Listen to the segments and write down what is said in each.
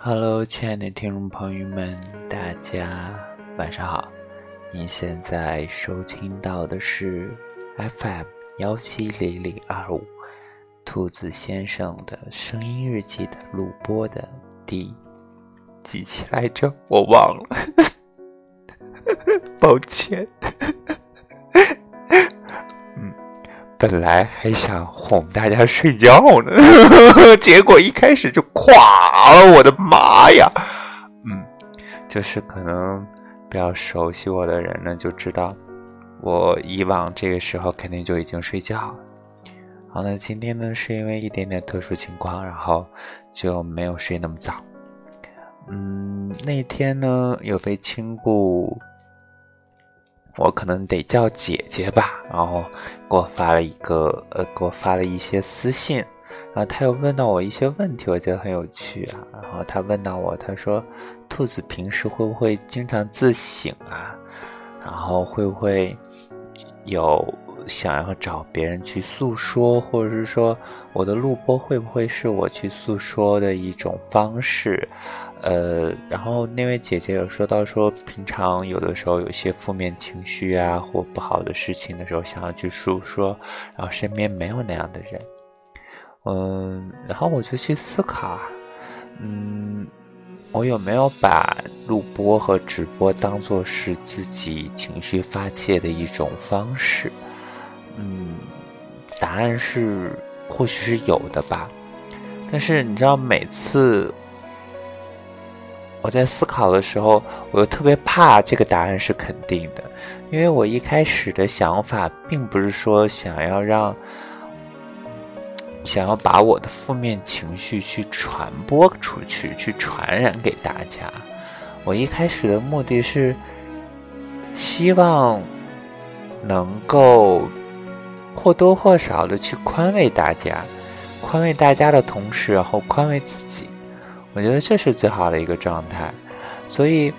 Hello，亲爱的听众朋友们，大家晚上好。您现在收听到的是 FM 幺七零零二五兔子先生的声音日记的录播的第几期来着？我忘了，抱歉。嗯，本来还想哄大家睡觉呢，结果一开始就垮了，我的妈呀！嗯，就是可能。比较熟悉我的人呢，就知道我以往这个时候肯定就已经睡觉了。好，那今天呢，是因为一点点特殊情况，然后就没有睡那么早。嗯，那天呢，有被亲故，我可能得叫姐姐吧，然后给我发了一个呃，给我发了一些私信，然后他又问到我一些问题，我觉得很有趣啊。然后他问到我，他说。兔子平时会不会经常自省啊？然后会不会有想要找别人去诉说，或者是说我的录播会不会是我去诉说的一种方式？呃，然后那位姐姐有说到说，平常有的时候有些负面情绪啊或不好的事情的时候，想要去诉说，然后身边没有那样的人。嗯，然后我就去思考，嗯。我有没有把录播和直播当做是自己情绪发泄的一种方式？嗯，答案是或许是有的吧。但是你知道，每次我在思考的时候，我又特别怕这个答案是肯定的，因为我一开始的想法并不是说想要让。想要把我的负面情绪去传播出去，去传染给大家。我一开始的目的是希望能够或多或少的去宽慰大家，宽慰大家的同时，然后宽慰自己。我觉得这是最好的一个状态。所以，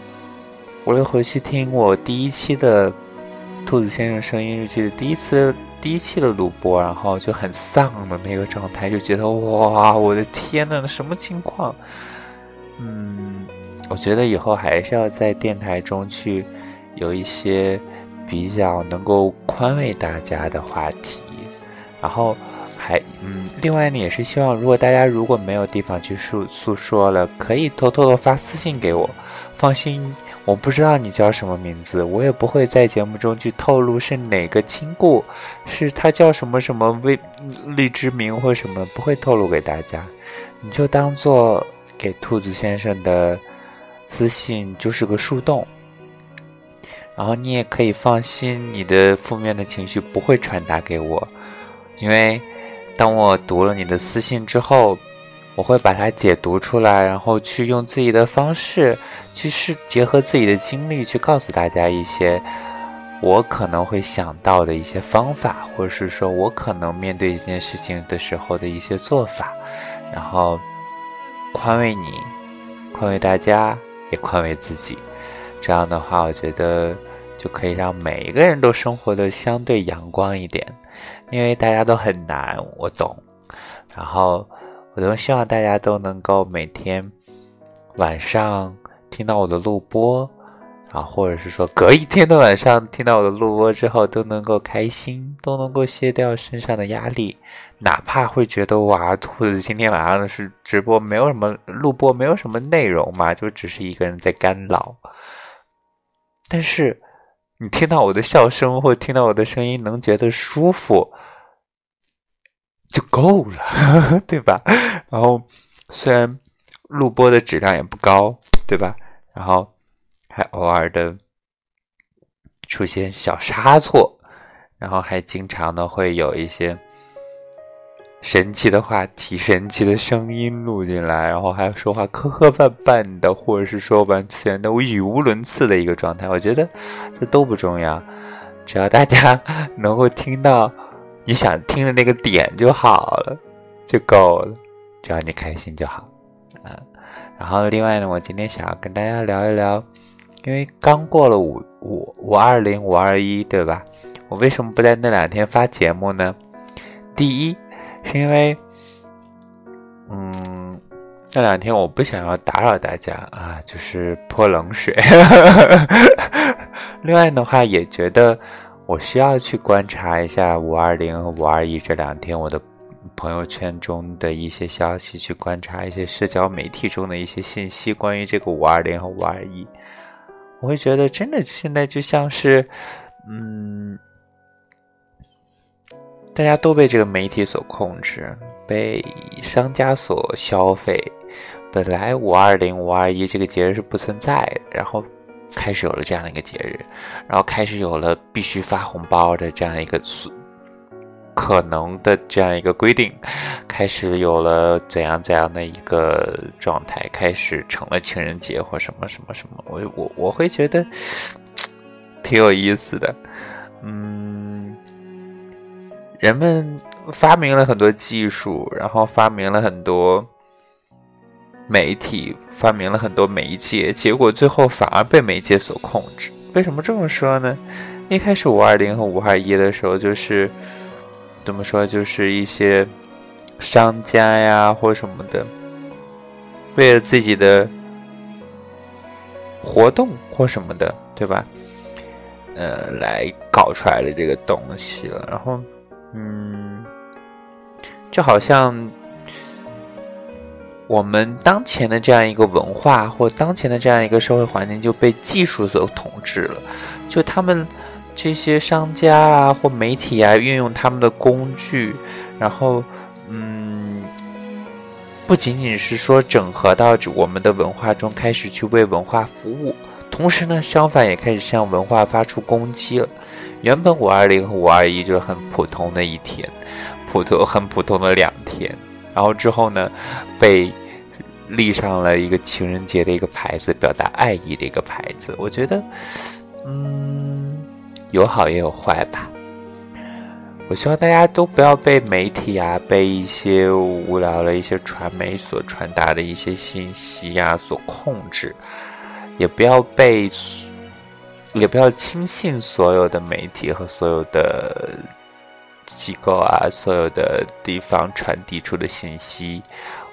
我又回去听我第一期的《兔子先生声音日记》的第一次。第一期的录播，然后就很丧的那个状态，就觉得哇，我的天呐，什么情况？嗯，我觉得以后还是要在电台中去有一些比较能够宽慰大家的话题，然后还嗯，另外呢，也是希望如果大家如果没有地方去诉诉说了，可以偷偷的发私信给我，放心。我不知道你叫什么名字，我也不会在节目中去透露是哪个亲故，是他叫什么什么未荔枝名或什么，不会透露给大家。你就当做给兔子先生的私信就是个树洞，然后你也可以放心，你的负面的情绪不会传达给我，因为当我读了你的私信之后。我会把它解读出来，然后去用自己的方式，去试结合自己的经历去告诉大家一些我可能会想到的一些方法，或者是说我可能面对一件事情的时候的一些做法，然后宽慰你，宽慰大家，也宽慰自己。这样的话，我觉得就可以让每一个人都生活的相对阳光一点，因为大家都很难，我懂。然后。我都希望大家都能够每天晚上听到我的录播，啊，或者是说隔一天的晚上听到我的录播之后，都能够开心，都能够卸掉身上的压力，哪怕会觉得哇，兔子今天晚上是直播，没有什么录播，没有什么内容嘛，就只是一个人在干扰。但是你听到我的笑声或听到我的声音，能觉得舒服。就够了，对吧？然后虽然录播的质量也不高，对吧？然后还偶尔的出现小差错，然后还经常的会有一些神奇的话题、神奇的声音录进来，然后还说话磕磕绊绊的，或者是说完全的语无伦次的一个状态。我觉得这都不重要，只要大家能够听到。你想听的那个点就好了，就够了，只要你开心就好，嗯。然后另外呢，我今天想要跟大家聊一聊，因为刚过了五五五二零五二一，对吧？我为什么不在那两天发节目呢？第一，是因为，嗯，那两天我不想要打扰大家啊，就是泼冷水。另外的话，也觉得我需要去观察一下五二零和五二一这两天我的朋友圈中的一些消息，去观察一些社交媒体中的一些信息，关于这个五二零和五二一，我会觉得真的现在就像是，嗯。大家都被这个媒体所控制，被商家所消费。本来五二零、五二一这个节日是不存在，然后开始有了这样的一个节日，然后开始有了必须发红包的这样一个可能的这样一个规定，开始有了怎样怎样的一个状态，开始成了情人节或什么什么什么。我我我会觉得挺有意思的，人们发明了很多技术，然后发明了很多媒体，发明了很多媒介，结果最后反而被媒介所控制。为什么这么说呢？一开始五二零和五二一的时候，就是怎么说，就是一些商家呀或什么的，为了自己的活动或什么的，对吧？呃，来搞出来的这个东西了，然后。嗯，就好像我们当前的这样一个文化，或当前的这样一个社会环境就被技术所统治了。就他们这些商家啊，或媒体啊，运用他们的工具，然后嗯，不仅仅是说整合到我们的文化中，开始去为文化服务，同时呢，相反也开始向文化发出攻击了。原本五二零和五二一就是很普通的一天，普通很普通的两天，然后之后呢，被立上了一个情人节的一个牌子，表达爱意的一个牌子。我觉得，嗯，有好也有坏吧。我希望大家都不要被媒体啊，被一些无聊的一些传媒所传达的一些信息呀所控制，也不要被。也不要轻信所有的媒体和所有的机构啊，所有的地方传递出的信息。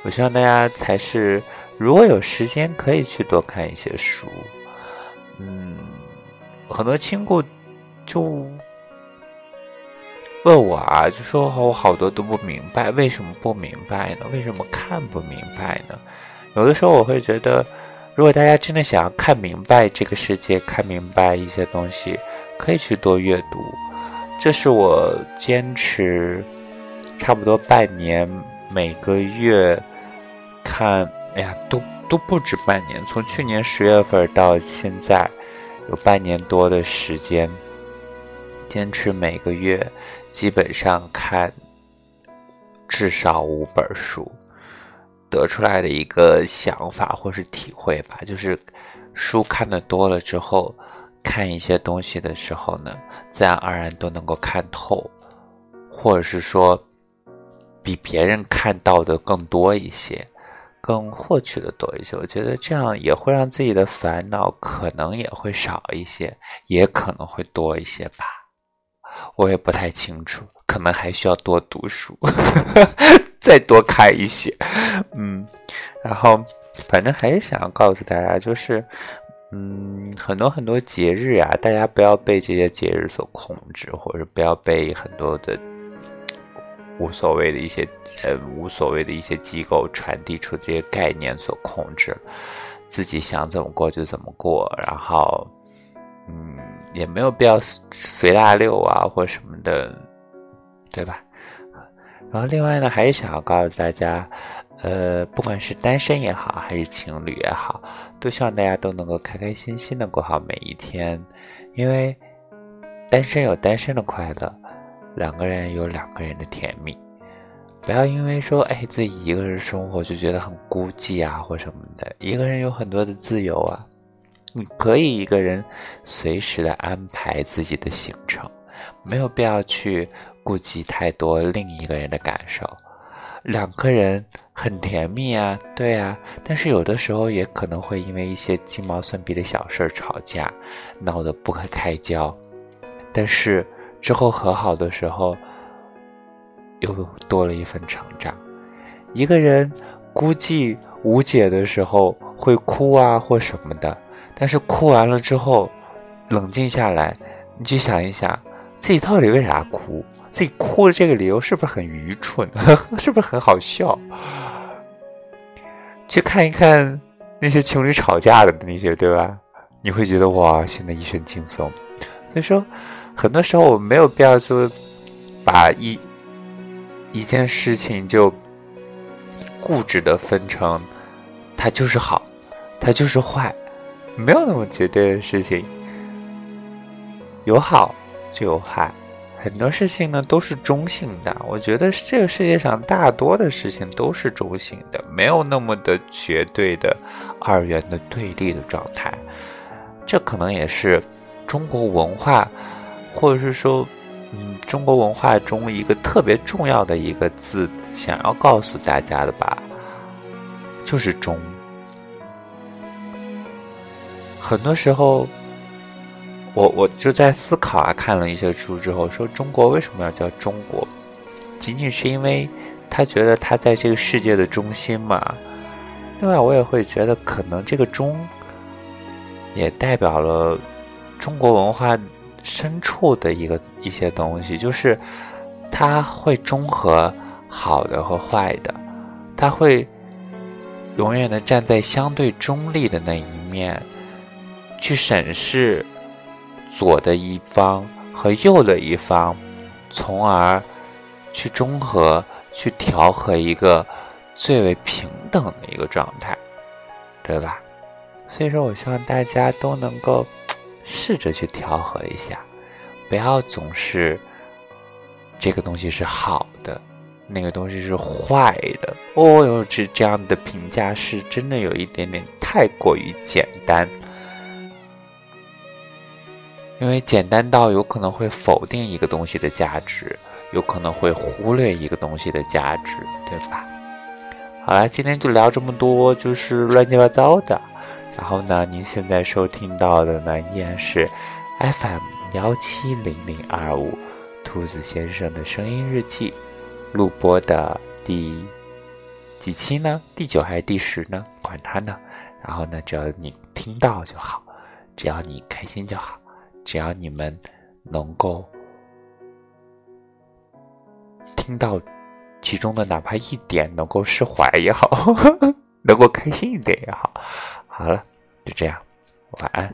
我希望大家才是，如果有时间，可以去多看一些书。嗯，很多亲故就问我啊，就说我好多都不明白，为什么不明白呢？为什么看不明白呢？有的时候我会觉得。如果大家真的想要看明白这个世界，看明白一些东西，可以去多阅读。这是我坚持差不多半年，每个月看，哎呀，都都不止半年。从去年十月份到现在，有半年多的时间，坚持每个月基本上看至少五本书。得出来的一个想法或是体会吧，就是书看的多了之后，看一些东西的时候呢，自然而然都能够看透，或者是说比别人看到的更多一些，更获取的多一些。我觉得这样也会让自己的烦恼可能也会少一些，也可能会多一些吧。我也不太清楚，可能还需要多读书。再多看一些，嗯，然后反正还是想要告诉大家，就是，嗯，很多很多节日啊，大家不要被这些节日所控制，或者不要被很多的无所谓的一些人、无所谓的一些机构传递出这些概念所控制，自己想怎么过就怎么过，然后，嗯，也没有必要随大溜啊，或什么的，对吧？然后，另外呢，还是想要告诉大家，呃，不管是单身也好，还是情侣也好，都希望大家都能够开开心心的过好每一天。因为单身有单身的快乐，两个人有两个人的甜蜜。不要因为说，哎，自己一个人生活就觉得很孤寂啊，或什么的。一个人有很多的自由啊，你可以一个人随时的安排自己的行程，没有必要去。顾及太多另一个人的感受，两个人很甜蜜啊，对啊，但是有的时候也可能会因为一些鸡毛蒜皮的小事吵架，闹得不可开交。但是之后和好的时候，又多了一份成长。一个人估计无解的时候会哭啊或什么的，但是哭完了之后，冷静下来，你去想一想，自己到底为啥哭？自己哭的这个理由是不是很愚蠢？是不是很好笑？去看一看那些情侣吵架的那些，对吧？你会觉得哇，现在一身轻松。所以说，很多时候我们没有必要说把一一件事情就固执的分成它就是好，它就是坏，没有那么绝对的事情。有好就有害。很多事情呢都是中性的，我觉得这个世界上大多的事情都是中性的，没有那么的绝对的二元的对立的状态。这可能也是中国文化，或者是说，嗯，中国文化中一个特别重要的一个字，想要告诉大家的吧，就是中。很多时候。我我就在思考啊，看了一些书之后，说中国为什么要叫中国？仅仅是因为他觉得他在这个世界的中心嘛。另外，我也会觉得可能这个“中”也代表了中国文化深处的一个一些东西，就是它会中和好的和坏的，它会永远的站在相对中立的那一面去审视。左的一方和右的一方，从而去中和、去调和一个最为平等的一个状态，对吧？所以说我希望大家都能够试着去调和一下，不要总是这个东西是好的，那个东西是坏的。哦哟，这这样的评价是真的有一点点太过于简单。因为简单到有可能会否定一个东西的价值，有可能会忽略一个东西的价值，对吧？好了，今天就聊这么多，就是乱七八糟的。然后呢，您现在收听到的呢，依然是 FM 幺七零零二五兔子先生的声音日记录播的第几期呢？第九还是第十呢？管他呢。然后呢，只要你听到就好，只要你开心就好。只要你们能够听到其中的哪怕一点，能够释怀也好，能够开心一点也好。好了，就这样，晚安。